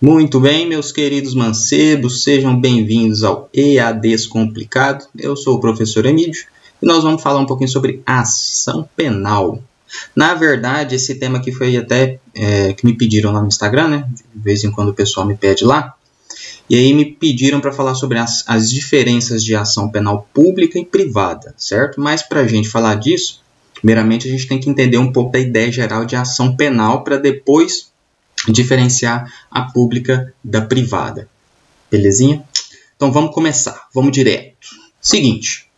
Muito bem, meus queridos mancebos, sejam bem-vindos ao EAD Descomplicado. Eu sou o professor Emílio e nós vamos falar um pouquinho sobre ação penal. Na verdade, esse tema aqui foi até é, que me pediram lá no Instagram, né? De vez em quando o pessoal me pede lá. E aí me pediram para falar sobre as, as diferenças de ação penal pública e privada, certo? Mas para a gente falar disso, primeiramente a gente tem que entender um pouco da ideia geral de ação penal para depois diferenciar a pública da privada. Belezinha? Então vamos começar, vamos direto. Seguinte,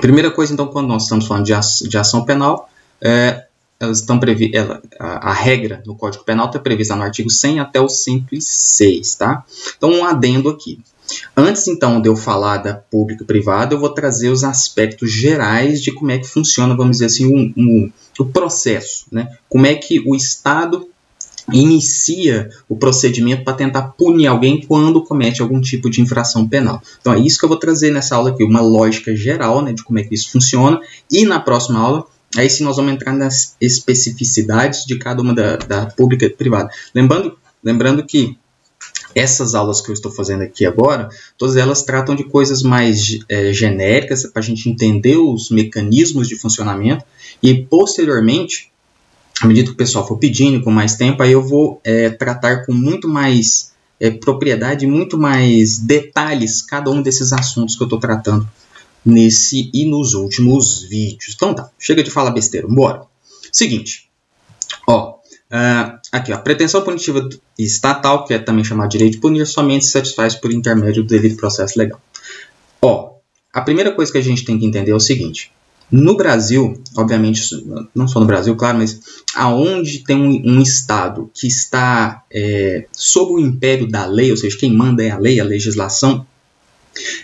primeira coisa então quando nós estamos falando de, ação penal, é, elas estão previ ela, a, a, regra no Código Penal está prevista no artigo 100 até o 106, tá? Então um adendo aqui. Antes então de eu falar da pública e privada, eu vou trazer os aspectos gerais de como é que funciona, vamos dizer assim, um, um, o processo, né? Como é que o Estado inicia o procedimento para tentar punir alguém quando comete algum tipo de infração penal. Então é isso que eu vou trazer nessa aula aqui, uma lógica geral né, de como é que isso funciona. E na próxima aula, aí sim nós vamos entrar nas especificidades de cada uma da, da pública e privada. Lembrando, lembrando que essas aulas que eu estou fazendo aqui agora, todas elas tratam de coisas mais é, genéricas para a gente entender os mecanismos de funcionamento e posteriormente à medida que o pessoal for pedindo com mais tempo, aí eu vou é, tratar com muito mais é, propriedade, muito mais detalhes cada um desses assuntos que eu estou tratando nesse e nos últimos vídeos. Então tá, chega de falar besteira, bora. Seguinte, ó, uh, aqui ó, pretensão punitiva estatal, que é também chamada de direito de punir, somente se satisfaz por intermédio do devido processo legal. Ó, a primeira coisa que a gente tem que entender é o seguinte, no Brasil, obviamente, não só no Brasil, claro, mas aonde tem um, um Estado que está é, sob o império da lei, ou seja, quem manda é a lei, a legislação,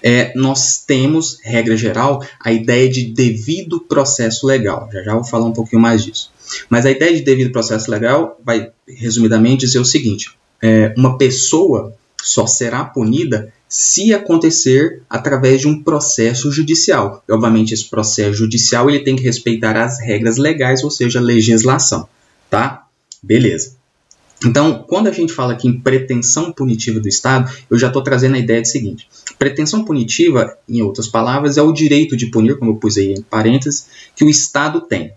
é, nós temos, regra geral, a ideia de devido processo legal. Já já vou falar um pouquinho mais disso. Mas a ideia de devido processo legal vai, resumidamente, dizer o seguinte: é, uma pessoa só será punida se acontecer através de um processo judicial. E, obviamente, esse processo judicial ele tem que respeitar as regras legais, ou seja, a legislação, tá? Beleza. Então, quando a gente fala aqui em pretensão punitiva do Estado, eu já estou trazendo a ideia do seguinte: pretensão punitiva, em outras palavras, é o direito de punir, como eu pus aí em parênteses, que o Estado tem.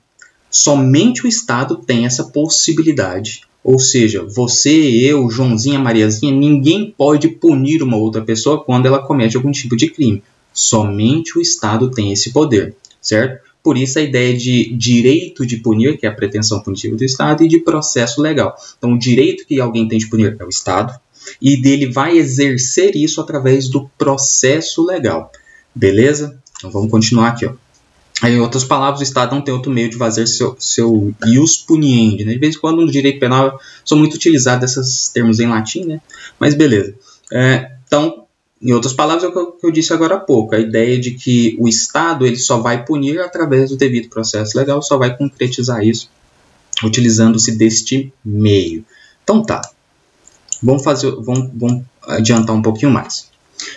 Somente o Estado tem essa possibilidade ou seja, você, eu, Joãozinha, Mariazinha, ninguém pode punir uma outra pessoa quando ela comete algum tipo de crime. Somente o Estado tem esse poder, certo? Por isso a ideia de direito de punir, que é a pretensão punitiva do Estado, e de processo legal. Então, o direito que alguém tem de punir é o Estado, e dele vai exercer isso através do processo legal. Beleza? Então vamos continuar aqui. Ó. Em outras palavras, o Estado não tem outro meio de fazer seu, seu ius puniendi. Né? De vez em quando no direito penal são muito utilizados esses termos em latim, né? mas beleza. É, então, em outras palavras, é o que eu disse agora há pouco, a ideia de que o Estado ele só vai punir através do devido processo legal, só vai concretizar isso utilizando-se deste meio. Então tá, vamos, fazer, vamos, vamos adiantar um pouquinho mais.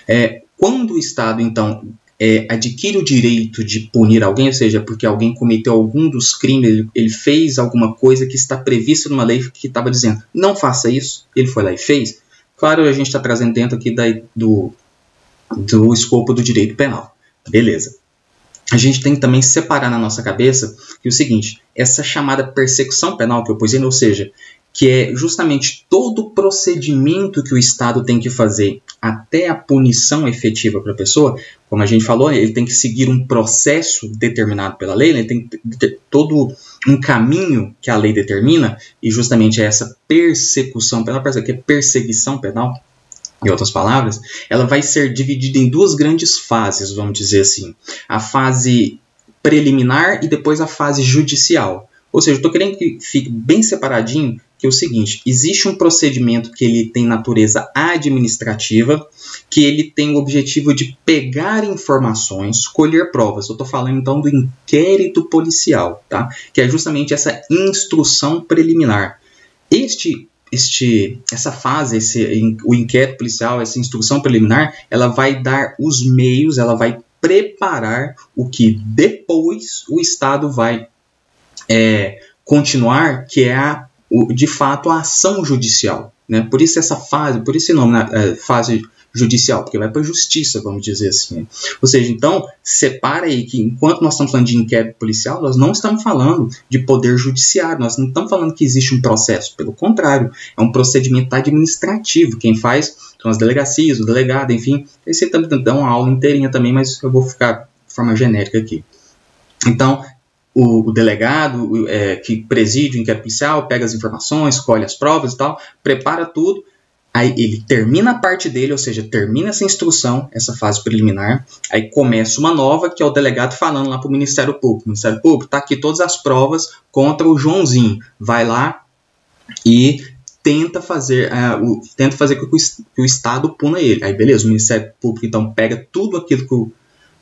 É, quando o Estado, então, é, adquire o direito de punir alguém, ou seja, porque alguém cometeu algum dos crimes, ele, ele fez alguma coisa que está prevista numa lei que estava dizendo não faça isso, ele foi lá e fez. Claro, a gente está trazendo dentro aqui da, do, do escopo do direito penal. Beleza. A gente tem que também separar na nossa cabeça que o seguinte, essa chamada persecução penal que eu pus, ou seja, que é justamente todo o procedimento que o Estado tem que fazer até a punição efetiva para a pessoa, como a gente falou, ele tem que seguir um processo determinado pela lei, ele tem que ter todo um caminho que a lei determina, e justamente essa persecução penal, que é perseguição penal, em outras palavras, ela vai ser dividida em duas grandes fases, vamos dizer assim. A fase preliminar e depois a fase judicial. Ou seja, estou querendo que fique bem separadinho que é o seguinte: existe um procedimento que ele tem natureza administrativa, que ele tem o objetivo de pegar informações, colher provas. Eu estou falando então do inquérito policial, tá? Que é justamente essa instrução preliminar. Este este, essa fase, esse, o inquérito policial, essa instrução preliminar, ela vai dar os meios, ela vai preparar o que depois o Estado vai é, continuar, que é a o, de fato a ação judicial. Né? Por isso essa fase, por esse nome, né? é, fase judicial, porque vai para a justiça, vamos dizer assim. Né? Ou seja, então, separa aí que enquanto nós estamos falando de inquérito policial, nós não estamos falando de poder judiciário, nós não estamos falando que existe um processo, pelo contrário, é um procedimento administrativo. Quem faz são as delegacias, o delegado, enfim. Esse também dá uma aula inteirinha também, mas eu vou ficar de forma genérica aqui. Então, o, o delegado é, que preside o inquérito policial pega as informações, colhe as provas e tal, prepara tudo Aí ele termina a parte dele, ou seja, termina essa instrução, essa fase preliminar. Aí começa uma nova, que é o delegado falando lá para o Ministério Público. Ministério Público está aqui todas as provas contra o Joãozinho. Vai lá e tenta fazer, uh, o, tenta fazer com que o, que o, Estado puna ele. Aí beleza, o Ministério Público então pega tudo aquilo que, o,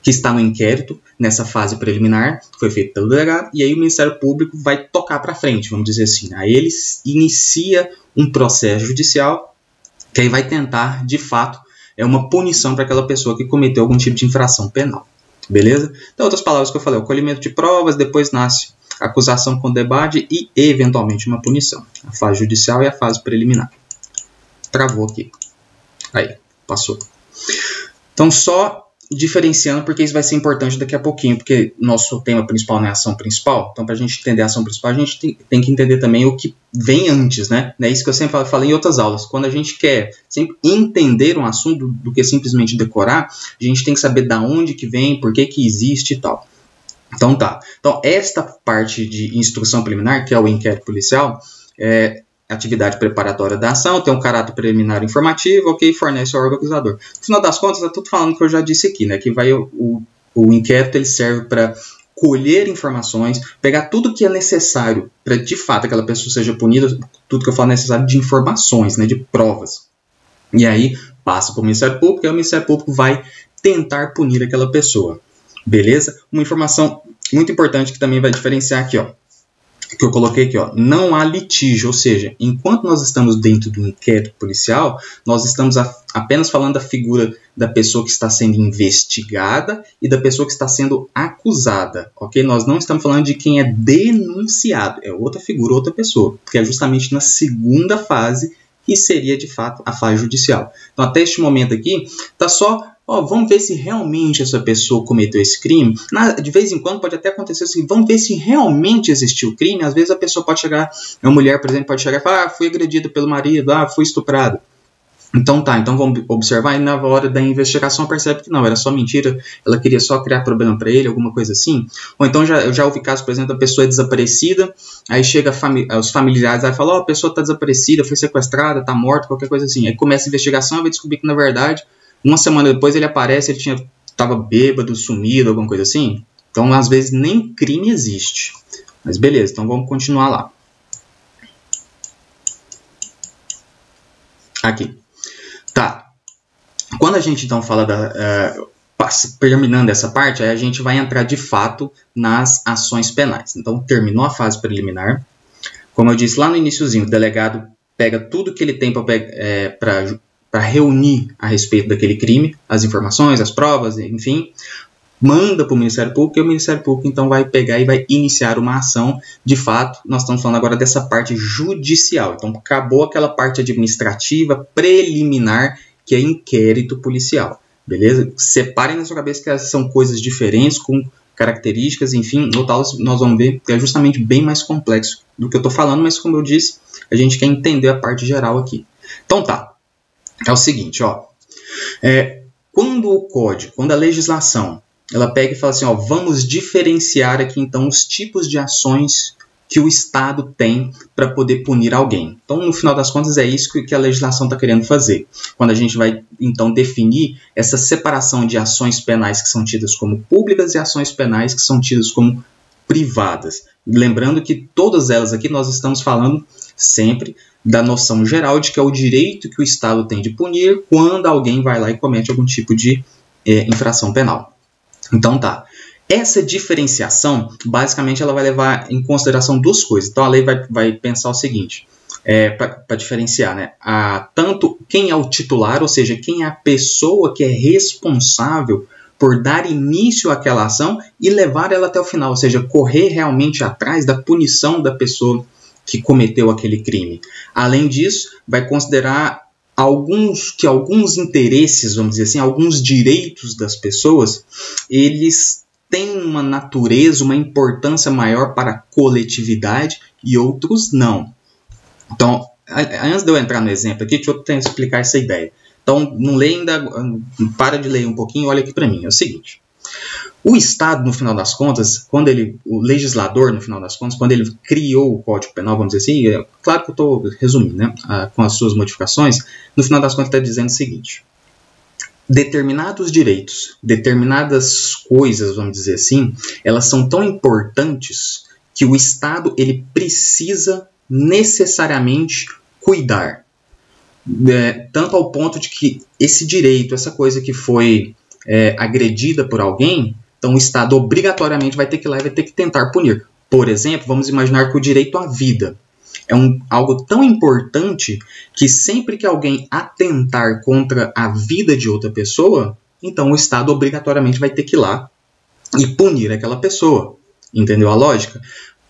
que está no inquérito nessa fase preliminar, que foi feito pelo delegado, e aí o Ministério Público vai tocar para frente, vamos dizer assim. Aí ele inicia um processo judicial que aí vai tentar, de fato, é uma punição para aquela pessoa que cometeu algum tipo de infração penal. Beleza? Então, outras palavras que eu falei, o colhimento de provas, depois nasce acusação com debate e, eventualmente, uma punição. A fase judicial e a fase preliminar. Travou aqui. Aí, passou. Então, só diferenciando, porque isso vai ser importante daqui a pouquinho, porque nosso tema principal não é ação principal. Então, para a gente entender a ação principal, a gente tem, tem, que entender também o que vem antes, né? É isso que eu sempre falei em outras aulas. Quando a gente quer sempre entender um assunto do que simplesmente decorar, a gente tem que saber da onde que vem, por que que existe e tal. Então tá. Então, esta parte de instrução preliminar, que é o inquérito policial, é, atividade preparatória da ação, tem um caráter preliminar informativo, ok, fornece o órgão acusador. No final das contas, é tudo falando que eu já disse aqui, né, que vai o, o, o inquérito ele serve para colher informações, pegar tudo que é necessário para de fato aquela pessoa seja punida, tudo que eu falo é necessário de informações, né, de provas. E aí passa para o Ministério Público e o Ministério Público vai tentar punir aquela pessoa. Beleza? Uma informação muito importante que também vai diferenciar aqui, ó que eu coloquei aqui, ó, não há litígio, ou seja, enquanto nós estamos dentro do inquérito policial, nós estamos a, apenas falando da figura da pessoa que está sendo investigada e da pessoa que está sendo acusada, ok? Nós não estamos falando de quem é denunciado, é outra figura, outra pessoa, que é justamente na segunda fase que seria de fato a fase judicial. Então, até este momento aqui, está só Ó, vamos ver se realmente essa pessoa cometeu esse crime. Na, de vez em quando pode até acontecer assim, vamos ver se realmente existiu o crime. Às vezes a pessoa pode chegar, uma mulher, por exemplo, pode chegar e falar, ah, fui agredida pelo marido, ah, fui estuprado. Então tá, então vamos observar e na hora da investigação percebe que não, era só mentira, ela queria só criar problema para ele, alguma coisa assim. Ou então já, eu já ouvi casos, por exemplo, da pessoa é desaparecida, aí chega fami os familiares e falam, ó, oh, a pessoa tá desaparecida, foi sequestrada, tá morta, qualquer coisa assim. Aí começa a investigação e vai descobrir que na verdade uma semana depois ele aparece, ele tinha estava bêbado, sumido, alguma coisa assim. Então, às vezes, nem crime existe. Mas beleza, então vamos continuar lá. Aqui. Tá. Quando a gente então fala da. Uh, terminando essa parte, aí a gente vai entrar de fato nas ações penais. Então, terminou a fase preliminar. Como eu disse lá no iníciozinho, o delegado pega tudo que ele tem para é, para reunir a respeito daquele crime, as informações, as provas, enfim, manda para o Ministério Público e o Ministério Público então vai pegar e vai iniciar uma ação. De fato, nós estamos falando agora dessa parte judicial. Então, acabou aquela parte administrativa preliminar que é inquérito policial. Beleza? Separem na sua cabeça que são coisas diferentes, com características, enfim, no tal nós vamos ver que é justamente bem mais complexo do que eu estou falando, mas como eu disse, a gente quer entender a parte geral aqui. Então tá, é o seguinte, ó. É, quando o código, quando a legislação, ela pega e fala assim, ó, vamos diferenciar aqui então os tipos de ações que o Estado tem para poder punir alguém. Então, no final das contas, é isso que a legislação está querendo fazer. Quando a gente vai, então, definir essa separação de ações penais que são tidas como públicas e ações penais que são tidas como privadas. Lembrando que todas elas aqui nós estamos falando sempre da noção geral de que é o direito que o Estado tem de punir quando alguém vai lá e comete algum tipo de é, infração penal. Então tá. Essa diferenciação, basicamente, ela vai levar em consideração duas coisas. Então a lei vai, vai pensar o seguinte, é, para diferenciar, né? A, tanto quem é o titular, ou seja, quem é a pessoa que é responsável por dar início àquela ação e levar ela até o final, ou seja, correr realmente atrás da punição da pessoa que cometeu aquele crime. Além disso, vai considerar alguns que alguns interesses, vamos dizer assim, alguns direitos das pessoas, eles têm uma natureza, uma importância maior para a coletividade e outros não. Então, antes de eu entrar no exemplo aqui, deixa eu tentar explicar essa ideia. Então, não lê ainda, para de ler um pouquinho, olha aqui para mim. É o seguinte: o Estado, no final das contas, quando ele, o legislador, no final das contas, quando ele criou o Código Penal, vamos dizer assim, é, claro que eu estou resumindo, né, com as suas modificações, no final das contas está dizendo o seguinte: determinados direitos, determinadas coisas, vamos dizer assim, elas são tão importantes que o Estado ele precisa necessariamente cuidar. É, tanto ao ponto de que esse direito, essa coisa que foi é, agredida por alguém, então o Estado obrigatoriamente vai ter que ir lá e vai ter que tentar punir. Por exemplo, vamos imaginar que o direito à vida é um, algo tão importante que sempre que alguém atentar contra a vida de outra pessoa, então o Estado obrigatoriamente vai ter que ir lá e punir aquela pessoa. Entendeu a lógica?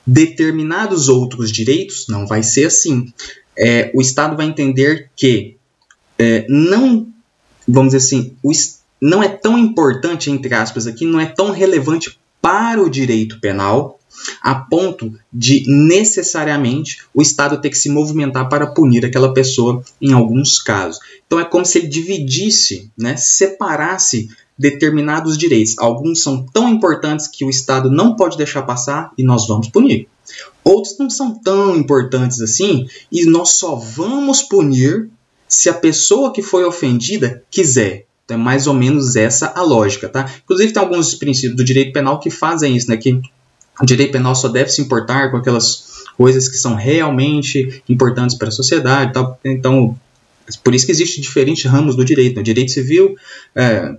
Determinados outros direitos não vai ser assim. É, o Estado vai entender que é, não, vamos dizer assim, o, não é tão importante, entre aspas, aqui, não é tão relevante para o direito penal a ponto de necessariamente o Estado ter que se movimentar para punir aquela pessoa em alguns casos. Então é como se ele dividisse, né, separasse determinados direitos. Alguns são tão importantes que o Estado não pode deixar passar e nós vamos punir. Outros não são tão importantes assim e nós só vamos punir se a pessoa que foi ofendida quiser. Então, é mais ou menos essa a lógica, tá? Inclusive, tem alguns princípios do direito penal que fazem isso, né? Que o direito penal só deve se importar com aquelas coisas que são realmente importantes para a sociedade, tá? Então, por isso que existe diferentes ramos do direito. Né? direito civil, é,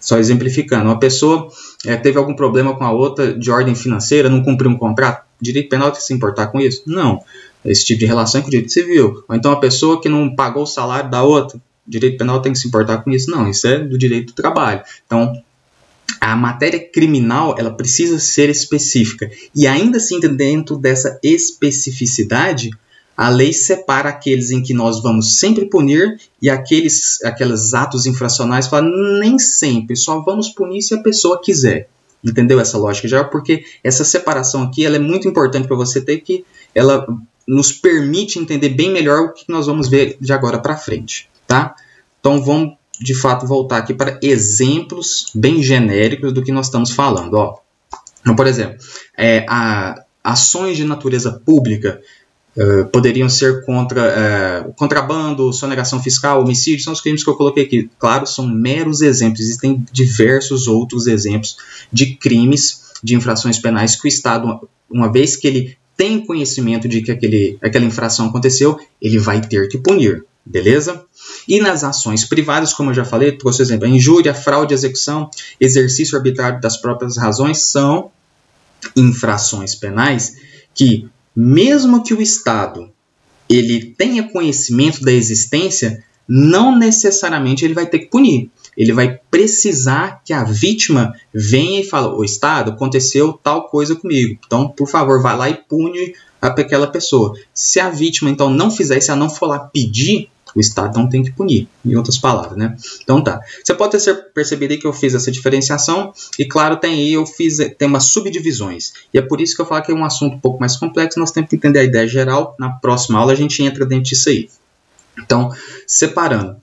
só exemplificando, uma pessoa é, teve algum problema com a outra de ordem financeira, não cumpriu um contrato, direito penal tem que se importar com isso? Não. Esse tipo de relação é com o direito civil. Ou então a pessoa que não pagou o salário da outra, direito penal tem que se importar com isso? Não, isso é do direito do trabalho. Então, a matéria criminal ela precisa ser específica. E ainda assim, dentro dessa especificidade, a lei separa aqueles em que nós vamos sempre punir e aqueles aqueles atos infracionais fala nem sempre, só vamos punir se a pessoa quiser. Entendeu essa lógica já? Porque essa separação aqui ela é muito importante para você ter que ela nos permite entender bem melhor o que nós vamos ver de agora para frente tá? Então vamos de fato voltar aqui para exemplos bem genéricos do que nós estamos falando. Ó. Então, por exemplo, é, a, ações de natureza pública uh, poderiam ser contra uh, contrabando, sonegação fiscal, homicídio, são os crimes que eu coloquei aqui. Claro, são meros exemplos, existem diversos outros exemplos de crimes, de infrações penais que o Estado, uma vez que ele tem conhecimento de que aquele, aquela infração aconteceu, ele vai ter que punir, beleza? E nas ações privadas, como eu já falei, trouxe exemplo, injúria, fraude, execução, exercício arbitrário das próprias razões são infrações penais que, mesmo que o Estado ele tenha conhecimento da existência, não necessariamente ele vai ter que punir. Ele vai precisar que a vítima venha e fale: O Estado, aconteceu tal coisa comigo. Então, por favor, vá lá e pune aquela pessoa. Se a vítima, então, não fizer, se ela não for lá pedir o Estado não tem que punir, em outras palavras, né? Então tá. Você pode ter percebido aí que eu fiz essa diferenciação e claro, tem aí eu fiz tem umas subdivisões. E é por isso que eu falo que é um assunto um pouco mais complexo, nós temos que entender a ideia geral. Na próxima aula a gente entra dentro disso aí. Então, separando.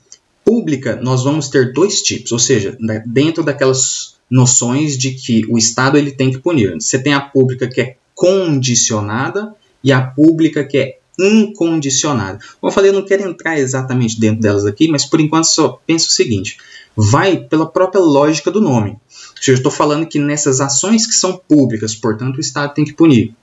Pública, nós vamos ter dois tipos, ou seja, dentro daquelas noções de que o Estado ele tem que punir. Você tem a pública que é condicionada e a pública que é incondicionada. Como eu falei, eu não quero entrar exatamente dentro delas aqui, mas por enquanto só penso o seguinte: vai pela própria lógica do nome. Seja, eu estou falando que nessas ações que são públicas, portanto, o Estado tem que punir.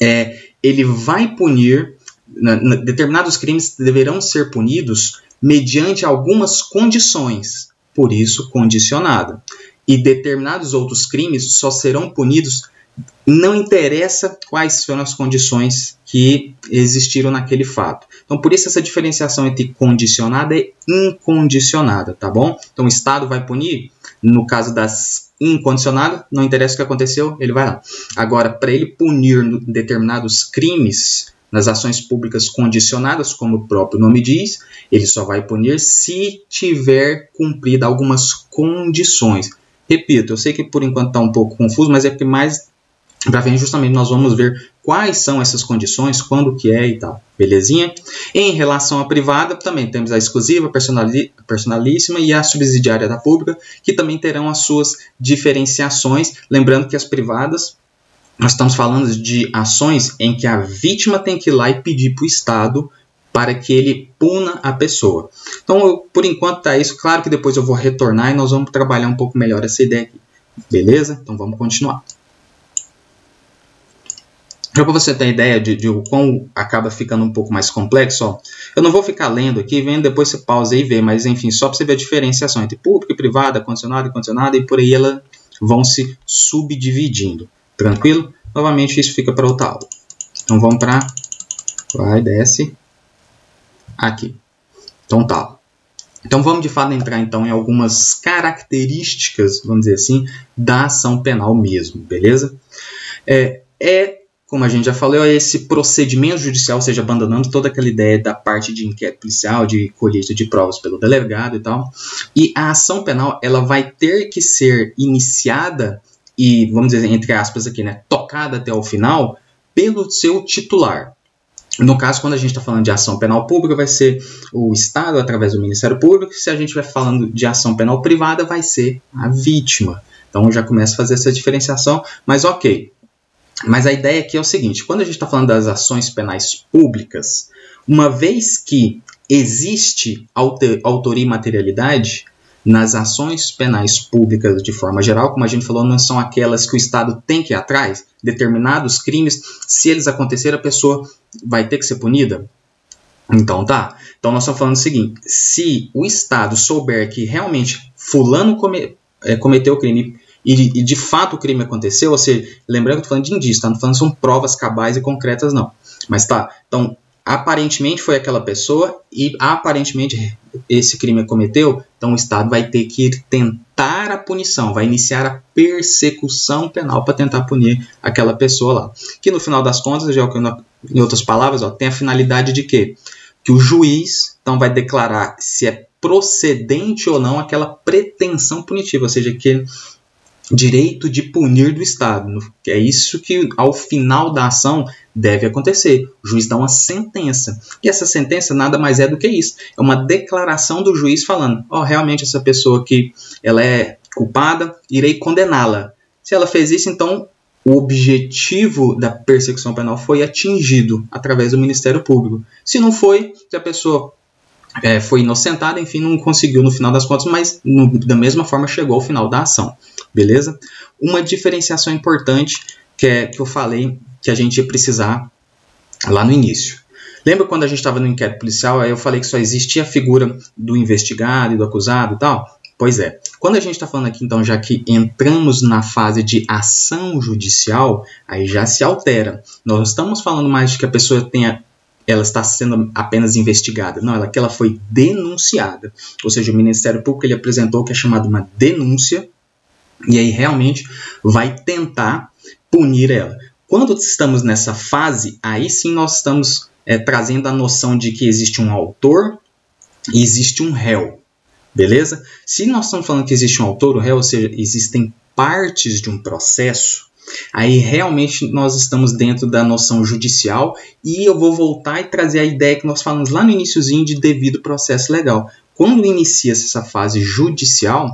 É, ele vai punir, na, na, determinados crimes deverão ser punidos mediante algumas condições, por isso condicionada. E determinados outros crimes só serão punidos não interessa quais foram as condições que existiram naquele fato. Então, por isso essa diferenciação entre condicionada e incondicionada, tá bom? Então, o Estado vai punir, no caso das incondicionadas, não interessa o que aconteceu, ele vai lá. Agora, para ele punir determinados crimes, Nas ações públicas condicionadas, como o próprio nome diz, ele só vai punir se tiver cumprido algumas condições. Repito, eu sei que por enquanto está um pouco confuso, mas é porque mais para frente justamente nós vamos ver quais são essas condições, quando que é e tal, belezinha? Em relação à privada, também temos a exclusiva, personalíssima e a subsidiária da pública, que também terão as suas diferenciações, lembrando que as privadas nós estamos falando de ações em que a vítima tem que ir lá e pedir para o Estado para que ele puna a pessoa. Então, eu, por enquanto está isso. Claro que depois eu vou retornar e nós vamos trabalhar um pouco melhor essa ideia aqui. Beleza? Então vamos continuar. Só para você ter ideia de, de o quão acaba ficando um pouco mais complexo, ó, eu não vou ficar lendo aqui, vendo, depois você pausa e vê, mas enfim, só para você ver a diferenciação entre público e privado, condicionado e condicionado, e por aí elas vão se subdividindo. Tranquilo? Novamente, isso fica para outra aula. Então, vamos para... Vai, desce. Aqui. Então, tá. Então, vamos de fato entrar então em algumas características, vamos dizer assim, da ação penal mesmo, beleza? É, é como a gente já falou, é esse procedimento judicial, ou seja, abandonando toda aquela ideia da parte de inquérito policial, de colheita de provas pelo delegado e tal. E a ação penal, ela vai ter que ser iniciada e, vamos dizer, entre aspas aqui, né, tocada até o final pelo seu titular. No caso, quando a gente está falando de ação penal pública, vai ser o Estado através do Ministério Público. Se a gente vai falando de ação penal privada, vai ser a vítima. Então já começa a fazer essa diferenciação, mas ok. Mas a ideia aqui é o seguinte: quando a gente está falando das ações penais públicas, uma vez que existe autoria e materialidade, nas ações penais públicas de forma geral, como a gente falou, não são aquelas que o Estado tem que ir atrás, determinados crimes, se eles acontecerem, a pessoa vai ter que ser punida? Então tá. Então nós estamos falando o seguinte: se o Estado souber que realmente fulano come, é, cometeu o crime e, e, de fato o crime aconteceu, ou seja, lembrando que eu estou falando de indício, tá? não falando são provas cabais e concretas, não. Mas tá, então aparentemente foi aquela pessoa e aparentemente esse crime cometeu, então o Estado vai ter que tentar a punição, vai iniciar a persecução penal para tentar punir aquela pessoa lá. Que no final das contas, já em outras palavras, ó, tem a finalidade de quê? Que o juiz então vai declarar se é procedente ou não aquela pretensão punitiva, ou seja, que direito de punir do Estado. É isso que, ao final da ação, deve acontecer. O juiz dá uma sentença. E essa sentença nada mais é do que isso. É uma declaração do juiz falando: ó, oh, realmente essa pessoa aqui ela é culpada, irei condená-la. Se ela fez isso, então o objetivo da persecução penal foi atingido através do Ministério Público. Se não foi, se a pessoa é, foi inocentada, enfim, não conseguiu no final das contas, mas no, da mesma forma chegou ao final da ação, beleza? Uma diferenciação importante que, é, que eu falei que a gente ia precisar lá no início. Lembra quando a gente estava no inquérito policial, aí eu falei que só existia a figura do investigado e do acusado e tal? Pois é. Quando a gente está falando aqui, então, já que entramos na fase de ação judicial, aí já se altera. Nós não estamos falando mais de que a pessoa tenha ela está sendo apenas investigada. Não, ela que ela foi denunciada. Ou seja, o Ministério Público ele apresentou o que é chamado uma denúncia e aí realmente vai tentar punir ela. Quando estamos nessa fase, aí sim nós estamos é, trazendo a noção de que existe um autor e existe um réu. Beleza? Se nós estamos falando que existe um autor, o réu, ou seja, existem partes de um processo, Aí realmente nós estamos dentro da noção judicial e eu vou voltar e trazer a ideia que nós falamos lá no iníciozinho de devido processo legal. Quando inicia essa fase judicial,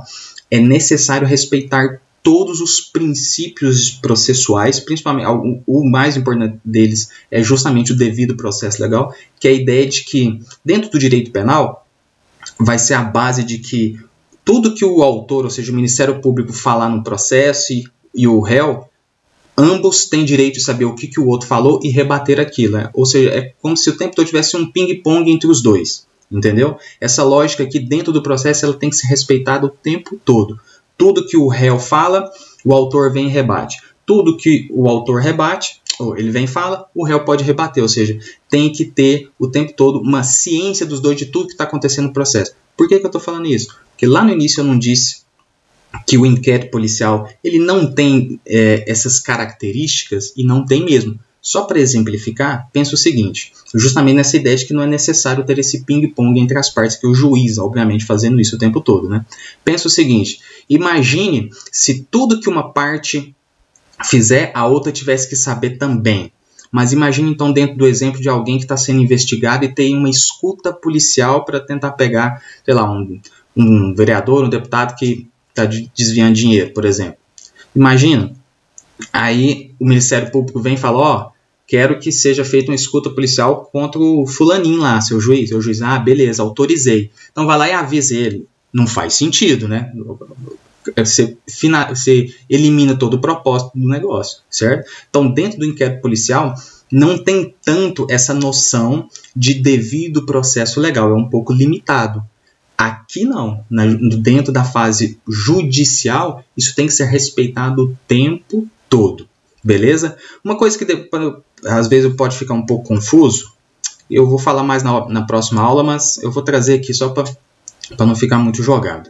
é necessário respeitar todos os princípios processuais, principalmente o, o mais importante deles é justamente o devido processo legal, que é a ideia de que dentro do direito penal vai ser a base de que tudo que o autor, ou seja, o Ministério Público falar no processo e, e o réu ambos têm direito de saber o que, que o outro falou e rebater aquilo. Né? Ou seja, é como se o tempo todo tivesse um ping-pong entre os dois. Entendeu? Essa lógica aqui dentro do processo ela tem que ser respeitada o tempo todo. Tudo que o réu fala, o autor vem e rebate. Tudo que o autor rebate, ou ele vem e fala, o réu pode rebater. Ou seja, tem que ter o tempo todo uma ciência dos dois de tudo que está acontecendo no processo. Por que, que eu estou falando isso? Porque lá no início eu não disse que o inquérito policial ele não tem é, essas características e não tem mesmo. Só para exemplificar, pensa o seguinte: justamente nessa ideia de que não é necessário ter esse ping-pong entre as partes, que o juiz, obviamente, fazendo isso o tempo todo. Né? Pensa o seguinte: imagine se tudo que uma parte fizer, a outra tivesse que saber também. Mas imagine então dentro do exemplo de alguém que está sendo investigado e tem uma escuta policial para tentar pegar, sei lá, um, um vereador, um deputado que está desviando dinheiro, por exemplo. Imagina, aí o Ministério Público vem e fala, ó, quero que seja feita uma escuta policial contra o fulaninho lá, seu juiz. O juiz, ah, beleza, autorizei. Então vai lá e avisa ele. Não faz sentido, né? Você, você elimina todo o propósito do negócio, certo? Então, dentro do inquérito policial, não tem tanto essa noção de devido processo legal, é um pouco limitado. Aqui não, na, dentro da fase judicial, isso tem que ser respeitado o tempo todo, beleza? Uma coisa que às vezes pode ficar um pouco confuso, eu vou falar mais na, na próxima aula, mas eu vou trazer aqui só para não ficar muito jogado.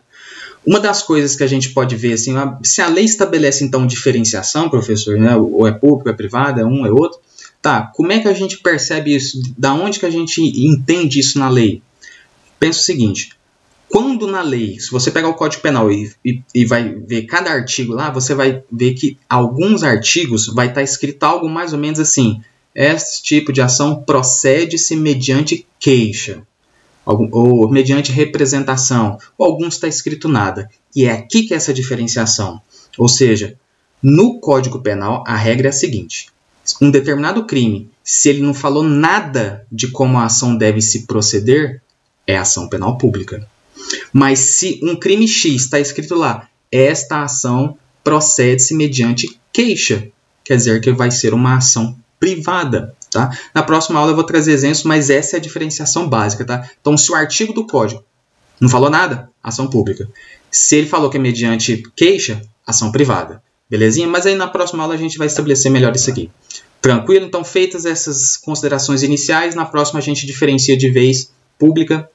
Uma das coisas que a gente pode ver, assim, se a lei estabelece então diferenciação, professor, né, ou é público, é privado, é um, é outro, tá, como é que a gente percebe isso? Da onde que a gente entende isso na lei? Pensa o seguinte, quando na lei, se você pegar o Código Penal e, e, e, vai ver cada artigo lá, você vai ver que alguns artigos vai estar tá escrito algo mais ou menos assim: este tipo de ação procede-se mediante queixa, ou, ou mediante representação, ou alguns está escrito nada. E é aqui que é essa diferenciação. Ou seja, no Código Penal, a regra é a seguinte: um determinado crime, se ele não falou nada de como a ação deve se proceder, é ação penal pública. Mas se um crime X está escrito lá, esta ação procede-se mediante queixa, quer dizer que vai ser uma ação privada. Tá? Na próxima aula eu vou trazer exemplos, mas essa é a diferenciação básica. Tá? Então, se o artigo do código não falou nada, ação pública. Se ele falou que é mediante queixa, ação privada. Belezinha? Mas aí na próxima aula a gente vai estabelecer melhor isso aqui. Tranquilo? Então, feitas essas considerações iniciais, na próxima a gente diferencia de vez pública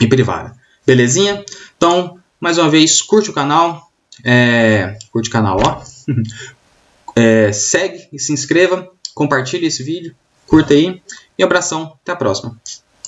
e privada. Belezinha? Então, mais uma vez, curte o canal. É, curte o canal, ó. É, segue e se inscreva. Compartilhe esse vídeo. Curta aí. E abração. Até a próxima.